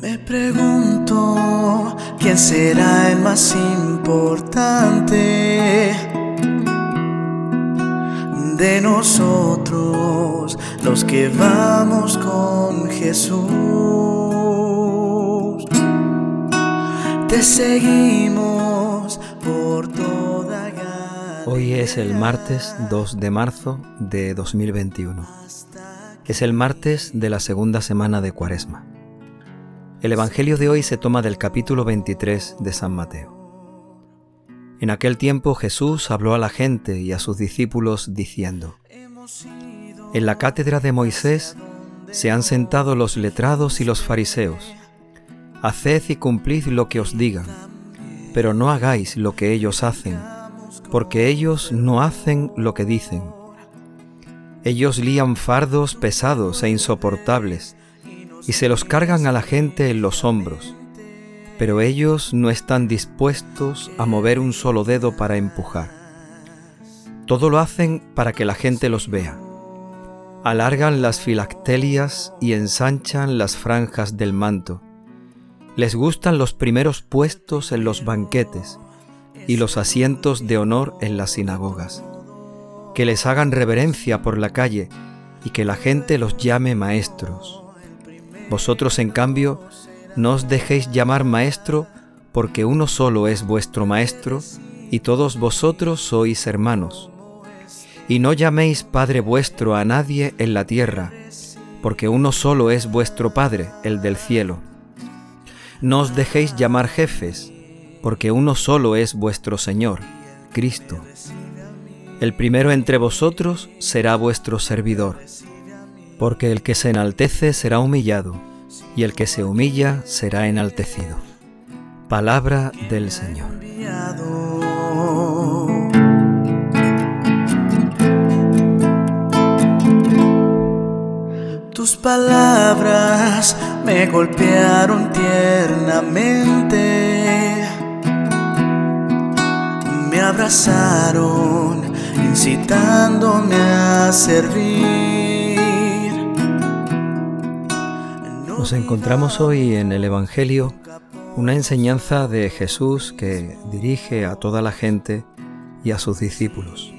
Me pregunto quién será el más importante de nosotros, los que vamos con Jesús. Te seguimos por toda Galilea. Hoy es el martes 2 de marzo de 2021. Es el martes de la segunda semana de Cuaresma. El Evangelio de hoy se toma del capítulo 23 de San Mateo. En aquel tiempo Jesús habló a la gente y a sus discípulos diciendo, En la cátedra de Moisés se han sentado los letrados y los fariseos. Haced y cumplid lo que os digan, pero no hagáis lo que ellos hacen, porque ellos no hacen lo que dicen. Ellos lían fardos pesados e insoportables y se los cargan a la gente en los hombros pero ellos no están dispuestos a mover un solo dedo para empujar. Todo lo hacen para que la gente los vea. Alargan las filactelias y ensanchan las franjas del manto. Les gustan los primeros puestos en los banquetes y los asientos de honor en las sinagogas. Que les hagan reverencia por la calle y que la gente los llame maestros. Vosotros, en cambio, no os dejéis llamar maestro, porque uno solo es vuestro maestro, y todos vosotros sois hermanos. Y no llaméis Padre vuestro a nadie en la tierra, porque uno solo es vuestro Padre, el del cielo. No os dejéis llamar jefes, porque uno solo es vuestro Señor, Cristo. El primero entre vosotros será vuestro servidor, porque el que se enaltece será humillado y el que se humilla será enaltecido. Palabra del Señor. Tus palabras me golpearon tiernamente, me abrazaron, incitándome a servir. Nos encontramos hoy en el Evangelio una enseñanza de Jesús que dirige a toda la gente y a sus discípulos.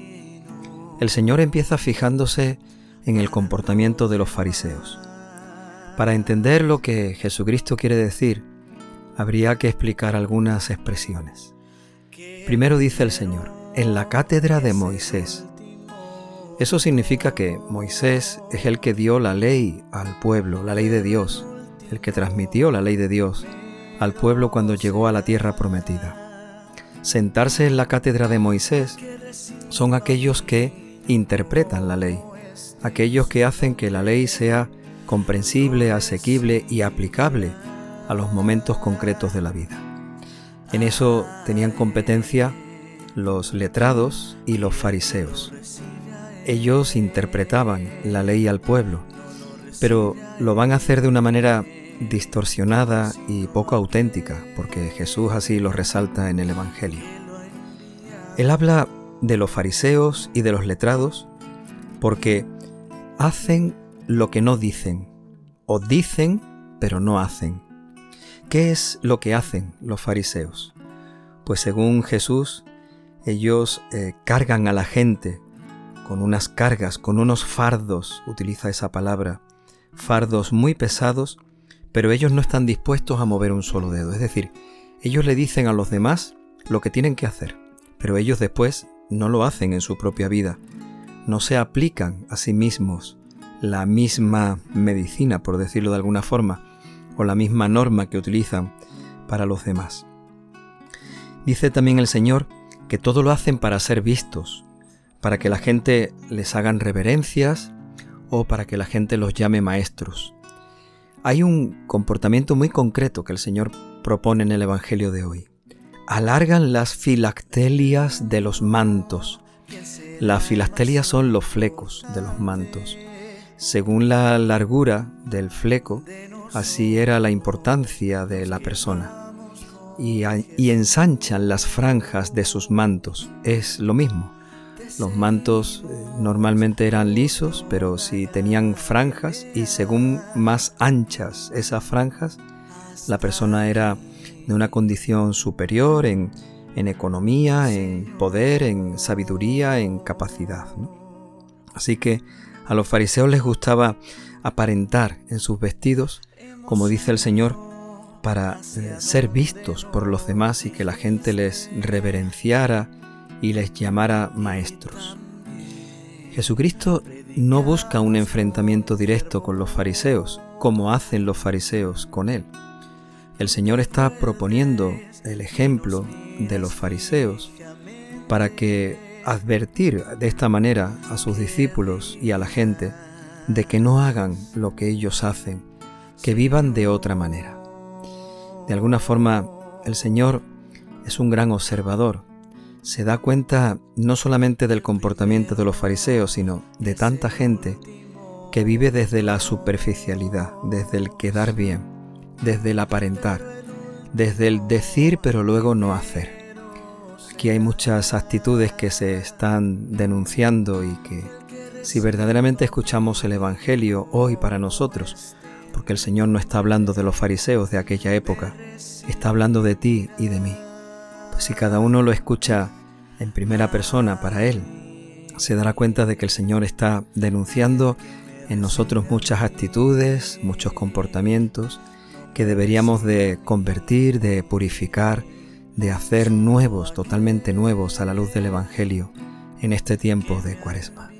El Señor empieza fijándose en el comportamiento de los fariseos. Para entender lo que Jesucristo quiere decir, habría que explicar algunas expresiones. Primero dice el Señor, en la cátedra de Moisés. Eso significa que Moisés es el que dio la ley al pueblo, la ley de Dios, el que transmitió la ley de Dios al pueblo cuando llegó a la tierra prometida. Sentarse en la cátedra de Moisés son aquellos que interpretan la ley, aquellos que hacen que la ley sea comprensible, asequible y aplicable a los momentos concretos de la vida. En eso tenían competencia los letrados y los fariseos. Ellos interpretaban la ley al pueblo, pero lo van a hacer de una manera distorsionada y poco auténtica, porque Jesús así lo resalta en el Evangelio. Él habla de los fariseos y de los letrados porque hacen lo que no dicen, o dicen pero no hacen. ¿Qué es lo que hacen los fariseos? Pues según Jesús, ellos eh, cargan a la gente con unas cargas, con unos fardos, utiliza esa palabra, fardos muy pesados pero ellos no están dispuestos a mover un solo dedo. Es decir, ellos le dicen a los demás lo que tienen que hacer, pero ellos después no lo hacen en su propia vida. No se aplican a sí mismos la misma medicina, por decirlo de alguna forma, o la misma norma que utilizan para los demás. Dice también el Señor que todo lo hacen para ser vistos, para que la gente les hagan reverencias o para que la gente los llame maestros. Hay un comportamiento muy concreto que el Señor propone en el Evangelio de hoy. Alargan las filactelias de los mantos. Las filactelias son los flecos de los mantos. Según la largura del fleco, así era la importancia de la persona. Y, y ensanchan las franjas de sus mantos. Es lo mismo. Los mantos eh, normalmente eran lisos, pero si tenían franjas y según más anchas esas franjas, La persona era de una condición superior en, economía, en poder, en sabiduría, en capacidad. Así que a los fariseos les gustaba aparentar en sus vestidos, como dice el Señor, para eh, ser vistos por los demás y que la gente les reverenciara y les llamara maestros. Jesucristo no busca un enfrentamiento directo con los fariseos, como hacen los fariseos con él. El Señor está proponiendo el ejemplo de los fariseos para que advertir de esta manera a sus discípulos y a la gente de que no hagan lo que ellos hacen, que vivan de otra manera. De alguna forma, el Señor es un gran observador. Se da cuenta no solamente del comportamiento de los fariseos, sino de tanta gente que vive desde la superficialidad, desde el quedar bien, desde el aparentar, desde el decir pero luego no hacer. Aquí hay muchas actitudes que se están denunciando y que si verdaderamente escuchamos el Evangelio hoy para nosotros, porque el Señor no está hablando de los fariseos de aquella época, está hablando de ti y de mí. Si cada uno lo escucha en primera persona para Él, se dará cuenta de que el Señor está denunciando en nosotros muchas actitudes, muchos comportamientos que deberíamos de convertir, de purificar, de hacer nuevos, totalmente nuevos a la luz del Evangelio en este tiempo de Cuaresma.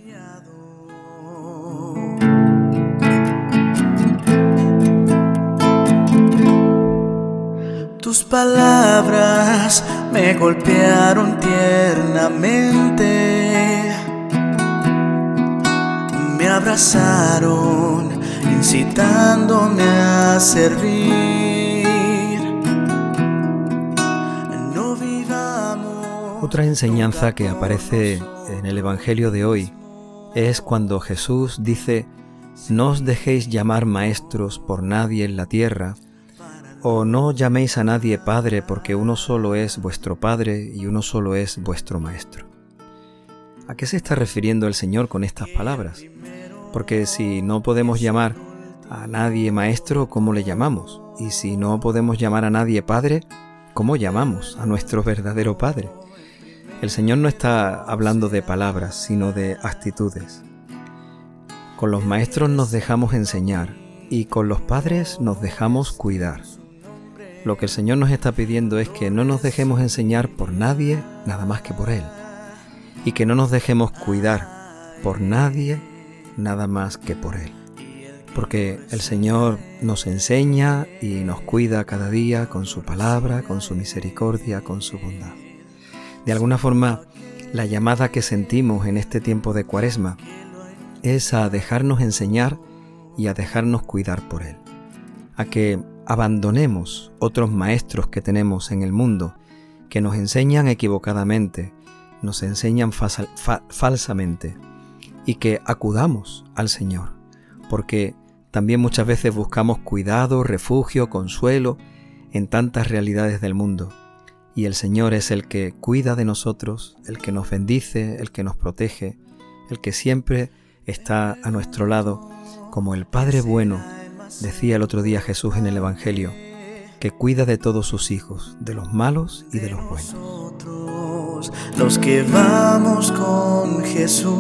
Palabras me golpearon tiernamente, me abrazaron, incitándome a servir. No vivamos. Otra enseñanza que aparece en el Evangelio de hoy es cuando Jesús dice, no os dejéis llamar maestros por nadie en la tierra, o no llaméis a nadie Padre porque uno solo es vuestro Padre y uno solo es vuestro Maestro. ¿A qué se está refiriendo el Señor con estas palabras? Porque si no podemos llamar a nadie Maestro, ¿cómo le llamamos? Y si no podemos llamar a nadie Padre, ¿cómo llamamos a nuestro verdadero Padre? El Señor no está hablando de palabras, sino de actitudes. Con los maestros nos dejamos enseñar y con los padres nos dejamos cuidar. Lo que el Señor nos está pidiendo es que no nos dejemos enseñar por nadie nada más que por Él. Y que no nos dejemos cuidar por nadie nada más que por Él. Porque el Señor nos enseña y nos cuida cada día con su palabra, con su misericordia, con su bondad. De alguna forma, la llamada que sentimos en este tiempo de cuaresma es a dejarnos enseñar y a dejarnos cuidar por Él. A que abandonemos otros maestros que tenemos en el mundo que nos enseñan equivocadamente, nos enseñan falsamente y que acudamos al Señor, porque también muchas veces buscamos cuidado, refugio, consuelo en tantas realidades del mundo. Y el Señor es el que cuida de nosotros, el que nos bendice, el que nos protege, el que siempre está a nuestro lado como el Padre bueno Decía el otro día Jesús en el Evangelio, que cuida de todos sus hijos, de los malos y de los buenos. Los que vamos con Jesús,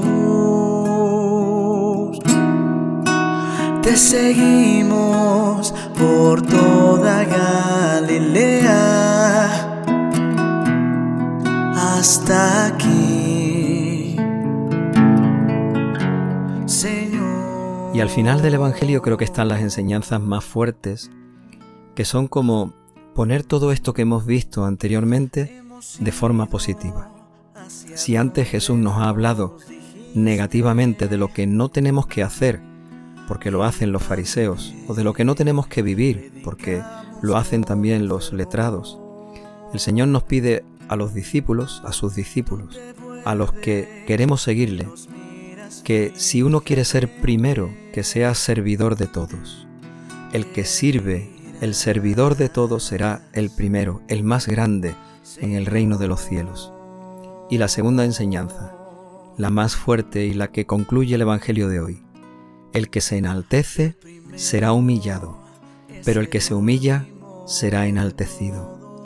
te seguimos por toda Galilea hasta aquí. Y al final del Evangelio creo que están las enseñanzas más fuertes, que son como poner todo esto que hemos visto anteriormente de forma positiva. Si antes Jesús nos ha hablado negativamente de lo que no tenemos que hacer, porque lo hacen los fariseos, o de lo que no tenemos que vivir, porque lo hacen también los letrados, el Señor nos pide a los discípulos, a sus discípulos, a los que queremos seguirle, que si uno quiere ser primero, que sea servidor de todos. El que sirve, el servidor de todos será el primero, el más grande en el reino de los cielos. Y la segunda enseñanza, la más fuerte y la que concluye el Evangelio de hoy. El que se enaltece será humillado, pero el que se humilla será enaltecido.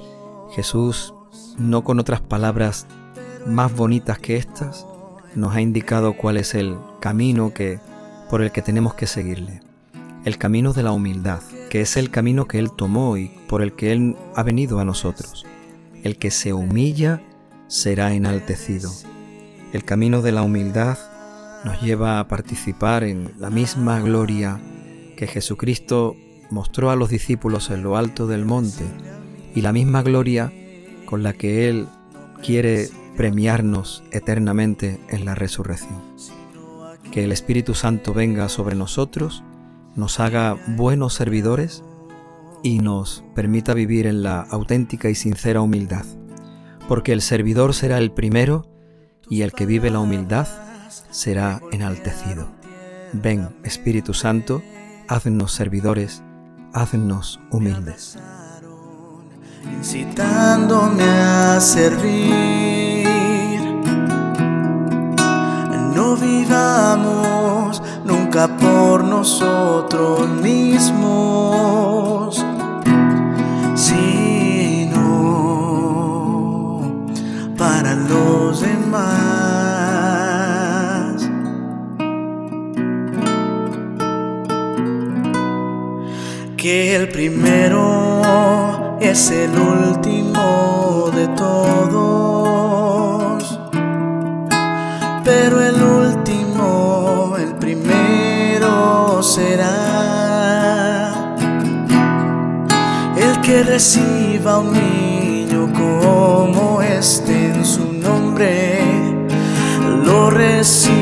Jesús, no con otras palabras más bonitas que estas, nos ha indicado cuál es el camino que, por el que tenemos que seguirle. El camino de la humildad, que es el camino que Él tomó y por el que Él ha venido a nosotros. El que se humilla será enaltecido. El camino de la humildad nos lleva a participar en la misma gloria que Jesucristo mostró a los discípulos en lo alto del monte y la misma gloria con la que Él quiere premiarnos eternamente en la resurrección. Que el Espíritu Santo venga sobre nosotros, nos haga buenos servidores y nos permita vivir en la auténtica y sincera humildad, porque el servidor será el primero y el que vive la humildad será enaltecido. Ven, Espíritu Santo, haznos servidores, haznos humildes. Incitándome a servir, no vivamos nunca por nosotros mismos, sino para los demás. que el primero es el último de todos, pero reciba un niño como este en su nombre, lo recibirá.